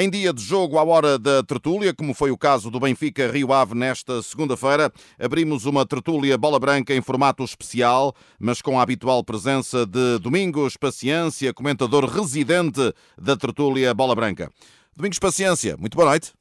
Em dia de jogo à hora da tertúlia, como foi o caso do Benfica Rio Ave nesta segunda-feira, abrimos uma tertúlia bola branca em formato especial, mas com a habitual presença de Domingos Paciência, comentador residente da tertúlia bola branca. Domingos Paciência, muito boa noite.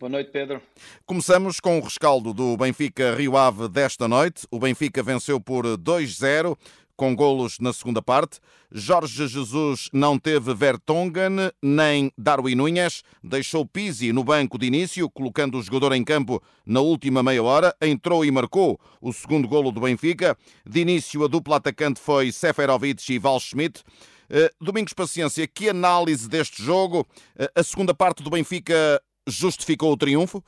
Boa noite, Pedro. Começamos com o rescaldo do Benfica Rio Ave desta noite. O Benfica venceu por 2-0 com golos na segunda parte. Jorge Jesus não teve Vertonghen nem Darwin Nunes, deixou Pizzi no banco de início, colocando o jogador em campo na última meia hora, entrou e marcou o segundo golo do Benfica. De início, a dupla atacante foi Seferovic e Val Schmidt. Eh, Domingos Paciência, que análise deste jogo? Eh, a segunda parte do Benfica justificou o triunfo?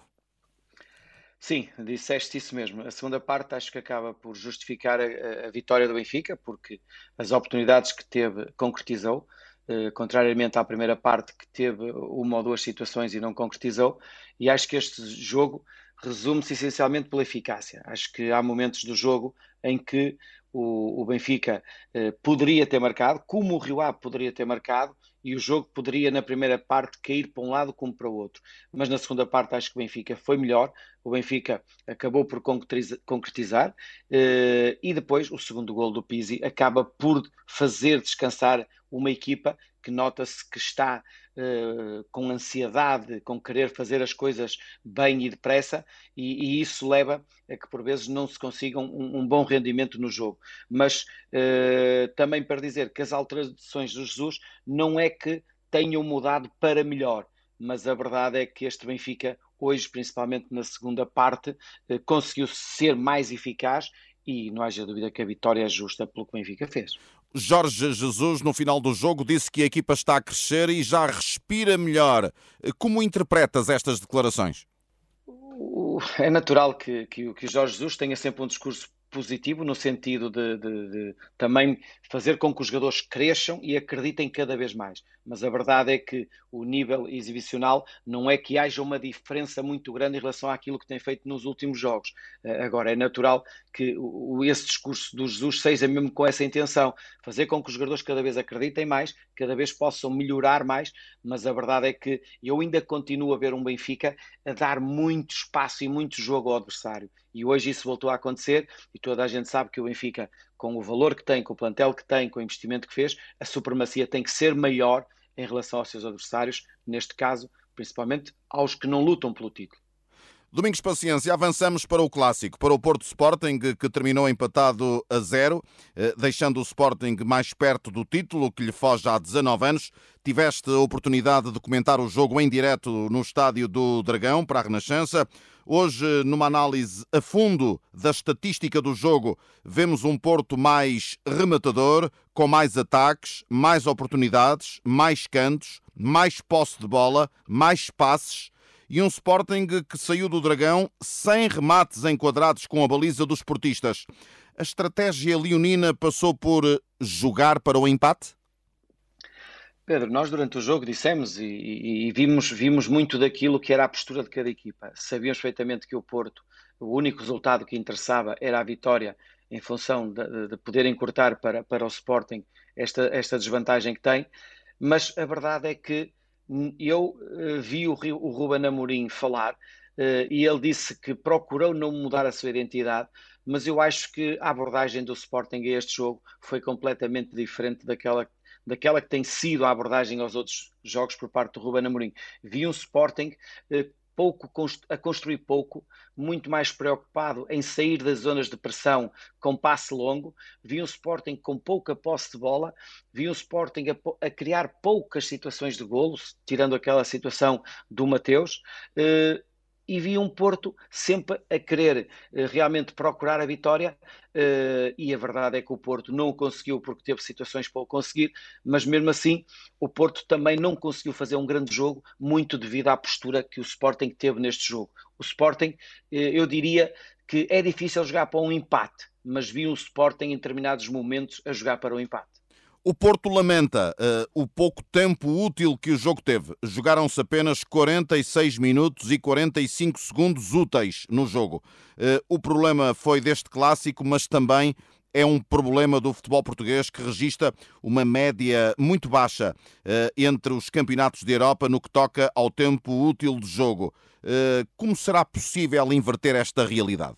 Sim, disseste isso mesmo. A segunda parte acho que acaba por justificar a, a vitória do Benfica, porque as oportunidades que teve concretizou, eh, contrariamente à primeira parte que teve uma ou duas situações e não concretizou. E acho que este jogo resume-se essencialmente pela eficácia. Acho que há momentos do jogo em que o, o Benfica eh, poderia ter marcado, como o Rio Ave poderia ter marcado, e o jogo poderia, na primeira parte, cair para um lado como para o outro. Mas na segunda parte, acho que o Benfica foi melhor. O Benfica acabou por concretizar. Eh, e depois, o segundo gol do Pizzi acaba por fazer descansar uma equipa que nota-se que está uh, com ansiedade, com querer fazer as coisas bem e depressa, e, e isso leva a que por vezes não se consiga um, um bom rendimento no jogo. Mas uh, também para dizer que as alterações do Jesus não é que tenham mudado para melhor, mas a verdade é que este Benfica hoje, principalmente na segunda parte, eh, conseguiu ser mais eficaz e não haja dúvida que a vitória é justa pelo que o Benfica fez. Jorge Jesus, no final do jogo, disse que a equipa está a crescer e já respira melhor. Como interpretas estas declarações? É natural que, que, que o Jorge Jesus tenha sempre um discurso positivo no sentido de, de, de, também fazer com que os jogadores cresçam e acreditem cada vez mais. Mas a verdade é que o nível exibicional não é que haja uma diferença muito grande em relação àquilo que tem feito nos últimos jogos. Eh, agora, é natural que esse discurso do Jesus seja mesmo com essa intenção, fazer com que os jogadores cada vez acreditem mais, cada vez possam melhorar mais, mas a verdade é que eu ainda continuo a ver um Benfica a dar muito espaço e muito jogo ao adversário. E hoje isso voltou a acontecer e toda a gente sabe que o Benfica, com o valor que tem, com o plantel que tem, com o investimento que fez, a supremacia tem que ser maior em relação aos seus adversários, neste caso, principalmente aos que não lutam pelo título. Domingos Paciência, avançamos para o clássico, para o Porto Sporting, que terminou empatado a zero, eh, deixando o Sporting mais perto do título, que lhe foge há 19 anos. Tiveste a oportunidade de comentar o jogo em direto no estádio do Dragão, para a Renascença. Hoje, numa análise a fundo da estatística do jogo, vemos um Porto mais rematador, com mais ataques, mais oportunidades, mais cantos, mais posse de bola, mais passes e um Sporting que saiu do Dragão sem remates enquadrados com a baliza dos portistas. A estratégia leonina passou por jogar para o empate? Pedro, nós durante o jogo dissemos e, e, e, vimos, vimos muito daquilo que era a postura de cada equipa. Sabíamos perfeitamente que o Porto, o único resultado que interessava era a vitória em função de, de poder encurtar para, para o Sporting esta, esta desvantagem que tem, mas a verdade é que eu uh, vi o, o Ruben Amorim falar uh, e ele disse que procurou não mudar a sua identidade, mas eu acho que a abordagem do Sporting a este jogo foi completamente diferente daquela, daquela que tem sido a abordagem aos outros jogos por parte do Ruben Amorim. Vi um Sporting uh, pouco, a construir pouco, muito mais preocupado em sair das zonas de pressão com passe longo, vi um Sporting com pouca posse de bola, vi um Sporting a, a criar poucas situações de golos, tirando aquela situação do Mateus, eh, e vi um Porto sempre a querer uh, realmente procurar a vitória uh, e a verdade é que o Porto não o conseguiu porque teve situações para o conseguir, mas mesmo assim o Porto também não conseguiu fazer um grande jogo, muito devido à postura que o Sporting teve neste jogo. O Sporting, uh, eu diria que é difícil jogar para um empate, mas vi um Sporting em determinados momentos a jogar para um empate. O Porto lamenta uh, o pouco tempo útil que o jogo teve. Jogaram-se apenas 46 minutos e 45 segundos úteis no jogo. Uh, o problema foi deste clássico, mas também é um problema do futebol português que registra uma média muito baixa uh, entre os campeonatos de Europa no que toca ao tempo útil de jogo. Como será possível inverter esta realidade?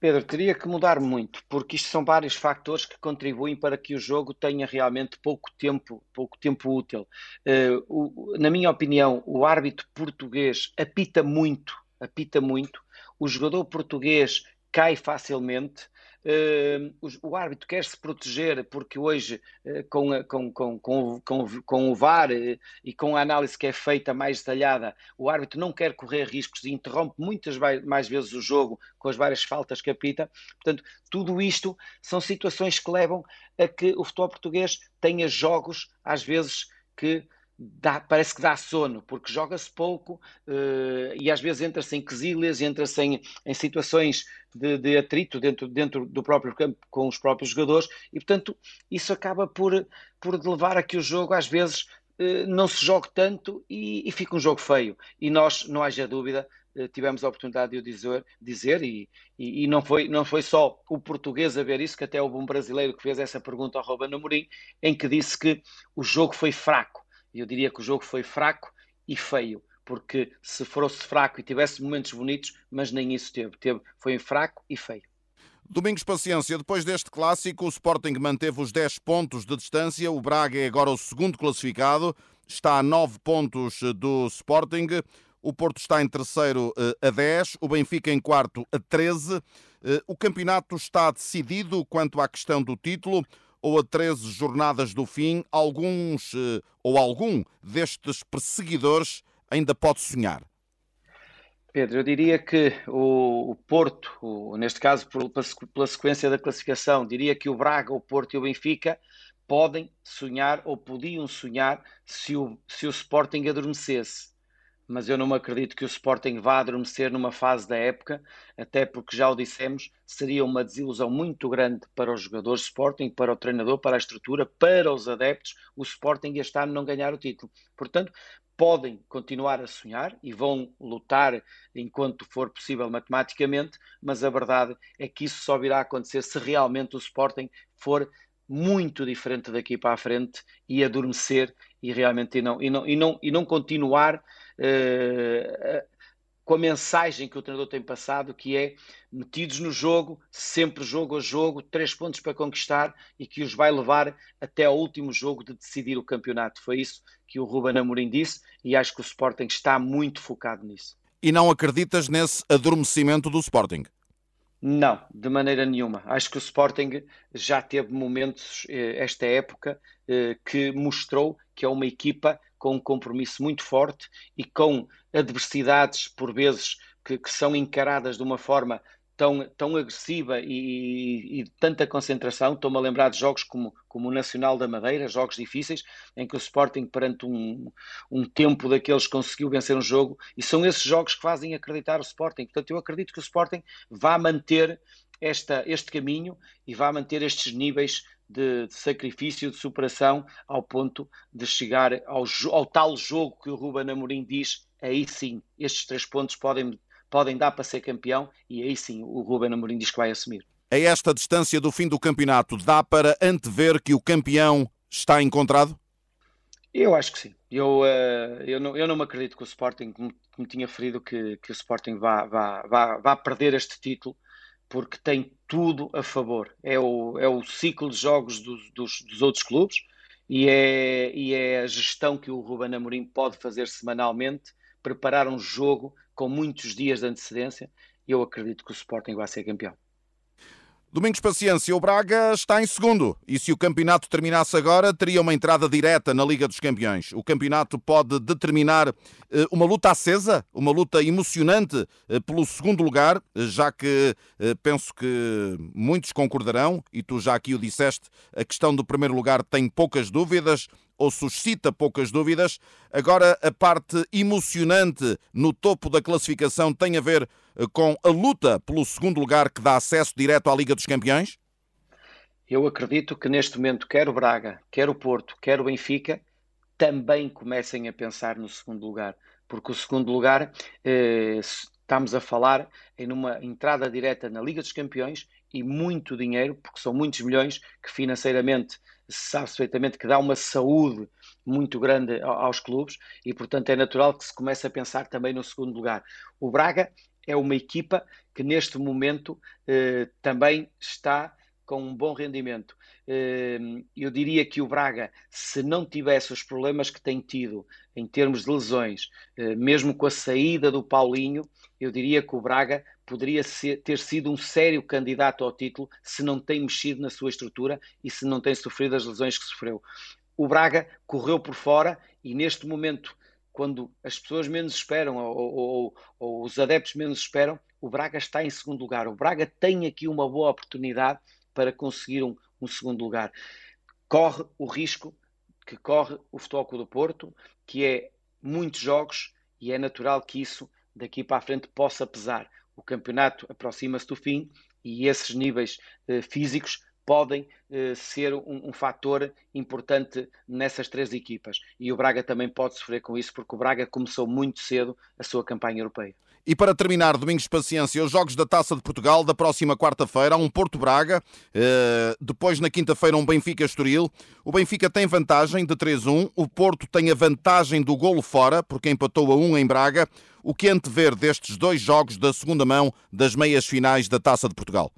Pedro, teria que mudar muito, porque isto são vários fatores que contribuem para que o jogo tenha realmente pouco tempo, pouco tempo útil. Uh, o, na minha opinião, o árbitro português apita muito, apita muito. O jogador português cai facilmente. Uh, o, árbitro quer se proteger porque hoje, uh, com, com, com, com, com, o VAR uh, e com a análise que é feita mais detalhada, o árbitro não quer correr riscos e interrompe muitas mais vezes o jogo com as várias faltas que apita. Portanto, tudo isto são situações que levam a que o futebol português tenha jogos, às vezes, que Dá, parece que dá sono, porque joga-se pouco uh, e às vezes entra-se em quesilhas, entra-se em, em, situações de, de, atrito dentro, dentro do próprio campo com os próprios jogadores e, portanto, isso acaba por, por levar a que o jogo às vezes uh, não se jogue tanto e, e fica um jogo feio. E nós, não haja dúvida, uh, tivemos a oportunidade de o dizer, dizer e, e, e, não, foi, não foi só o português a ver isso, que até houve um brasileiro que fez essa pergunta ao Ruben Amorim, em que disse que o jogo foi fraco eu diria que o jogo foi fraco e feio, porque se fosse fraco e tivesse momentos bonitos, mas nem isso teve. teve foi fraco e feio. Domingos Paciência, depois deste clássico, o Sporting manteve os 10 pontos de distância. O Braga é agora o segundo classificado, está a 9 pontos do Sporting. O Porto está em terceiro eh, a 10, o Benfica em quarto a 13. Eh, o campeonato está decidido quanto à questão do título ou a 13 jornadas do fim, alguns eh, ou algum destes perseguidores ainda pode sonhar? Pedro, eu diria que o, Porto, neste caso pela sequência da classificação, diria que o Braga, o Porto e o Benfica podem sonhar ou podiam sonhar se o, se o Sporting adormecesse mas eu não acredito que o Sporting vá adormecer numa fase da época, até porque já o dissemos, seria uma desilusão muito grande para os jogadores Sporting, para o treinador, para a estrutura, para os adeptos, o Sporting este ano não ganhar o título. Portanto, podem continuar a sonhar e vão lutar enquanto for possível matematicamente, mas a verdade é que isso só virá a acontecer se realmente o Sporting for muito diferente daqui para a frente e adormecer e realmente e não, e não, e não, e não continuar uh, com a mensagem que o treinador tem passado, que é metidos no jogo, sempre jogo a jogo, três pontos para conquistar e que os vai levar até ao último jogo de decidir o campeonato. Foi isso que o Ruben Amorim disse e acho que o Sporting está muito focado nisso. E não acreditas nesse adormecimento do Sporting? Não, de maneira nenhuma. Acho que o Sporting já teve momentos, eh, esta época, eh, que mostrou que é uma equipa com um compromisso muito forte e com adversidades, por vezes, que, que são encaradas de uma forma tão, tão agressiva e, e, e tanta concentração. Estou-me a lembrar de jogos como, como o Nacional da Madeira, jogos difíceis, em que o Sporting, perante um, um tempo daqueles, conseguiu vencer um jogo, e são esses jogos que fazem acreditar o Sporting. Portanto, eu acredito que o Sporting vai manter esta, este caminho e vai manter estes níveis de, de, sacrifício, de superação, ao ponto de chegar ao, ao tal jogo que o Ruben Amorim diz, aí sim, estes três pontos podem podem dar para ser campeão e aí sim o Ruben Amorim diz que vai assumir. A esta distância do fim do campeonato, dá para antever que o campeão está encontrado? Eu acho que sim. Eu, uh, eu, não, eu não me acredito que o Sporting, como, como tinha ferido, que, que o Sporting vá, vá, vá, vá perder este título, porque tem tudo a favor. É o, é o ciclo de jogos dos, dos, dos outros clubes e é, e é a gestão que o Ruben Amorim pode fazer semanalmente, preparar um jogo com muitos dias de antecedência, eu acredito que o Sporting vai ser campeão. Domingos Paciência, o Braga está em segundo e se o campeonato terminasse agora, teria uma entrada direta na Liga dos Campeões. O campeonato pode determinar eh, uma luta acesa, uma luta emocionante eh, pelo segundo lugar, eh, já que penso que muitos concordarão, e tu já aqui o disseste, a questão do primeiro lugar tem poucas dúvidas ou suscita poucas dúvidas. Agora, a parte emocionante no topo da classificação tem a ver eh, com a luta pelo segundo lugar que dá acesso direto à Liga dos Campeões? Eu acredito que neste momento, quer o Braga, quer o Porto, quer o Benfica, também comecem a pensar no segundo lugar, porque o segundo lugar eh, estamos a falar em uma entrada direta na Liga dos Campeões e muito dinheiro, porque são muitos milhões que financeiramente sabe-se perfeitamente que dá uma saúde muito grande aos clubes e, portanto, é natural que se comece a pensar também no segundo lugar. O Braga é uma equipa que neste momento eh, também está com um bom rendimento. Ehm, eu diria que o Braga, se não tivesse os problemas que tem tido em termos de lesões, eh, mesmo com a saída do Paulinho, eu diria que o Braga poderia ser, ter sido um sério candidato ao título se não tem mexido na sua estrutura e se não tem sofrido as lesões que sofreu. O Braga correu por fora e neste momento, quando as pessoas menos esperam ou, ou, ou os adeptos menos esperam, o Braga está em segundo lugar. O Braga tem aqui uma boa oportunidade para conseguir um, um segundo lugar. Corre o risco que corre o Futebol Clube do Porto, que é muitos jogos e é natural que isso daqui para a frente possa pesar. O campeonato aproxima-se do fim e esses níveis eh, físicos podem eh, ser um, um fator importante nessas três equipas. E o Braga também pode sofrer com isso, porque o Braga começou muito cedo a sua campanha europeia. E para terminar, Domingos Paciência, os Jogos da Taça de Portugal da próxima quarta-feira, um Porto Braga, eh, depois na quinta-feira um Benfica Estoril. O Benfica tem vantagem de 3-1, o Porto tem a vantagem do golo fora, porque empatou a 1 em Braga. O que antever destes dois jogos da segunda mão das meias finais da Taça de Portugal?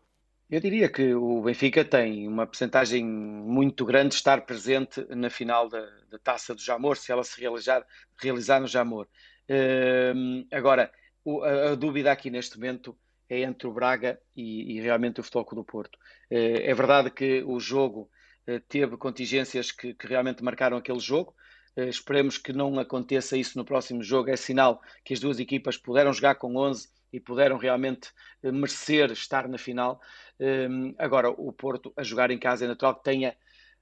Eu diria que o Benfica tem uma percentagem muito grande de estar presente na final da, da Taça do Jamor, se ela se realizar, realizar no Jamor. Uh, agora, o, a, a, dúvida aqui neste momento é entre o Braga e, e realmente o Futebol do Porto. É, é verdade que o jogo é, teve contingências que, que, realmente marcaram aquele jogo. É, esperemos que não aconteça isso no próximo jogo. É sinal que as duas equipas puderam jogar com 11 e puderam realmente merecer estar na final. Agora, o Porto a jogar em casa é natural que tenha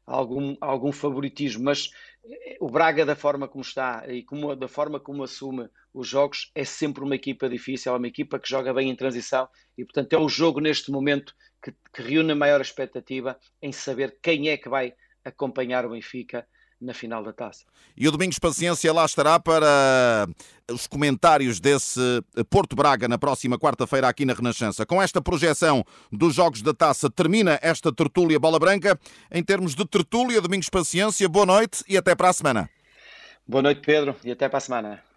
algum, algum favoritismo, mas eh, o Braga, da forma como está e como, da forma como assume os jogos, é sempre uma equipa difícil, é uma equipa que joga bem em transição e, portanto, é o jogo neste momento que, que reúne a maior expectativa em saber quem é que vai acompanhar o Benfica na final da taça. E o Domingos Paciência lá estará para os comentários desse Porto Braga na próxima quarta-feira aqui na Renascença. Com esta projeção dos Jogos da Taça, termina esta tertúlia Bola Branca. Em termos de tertúlia, Domingos Paciência, boa noite e até para a semana. Boa noite, Pedro, e até para a semana.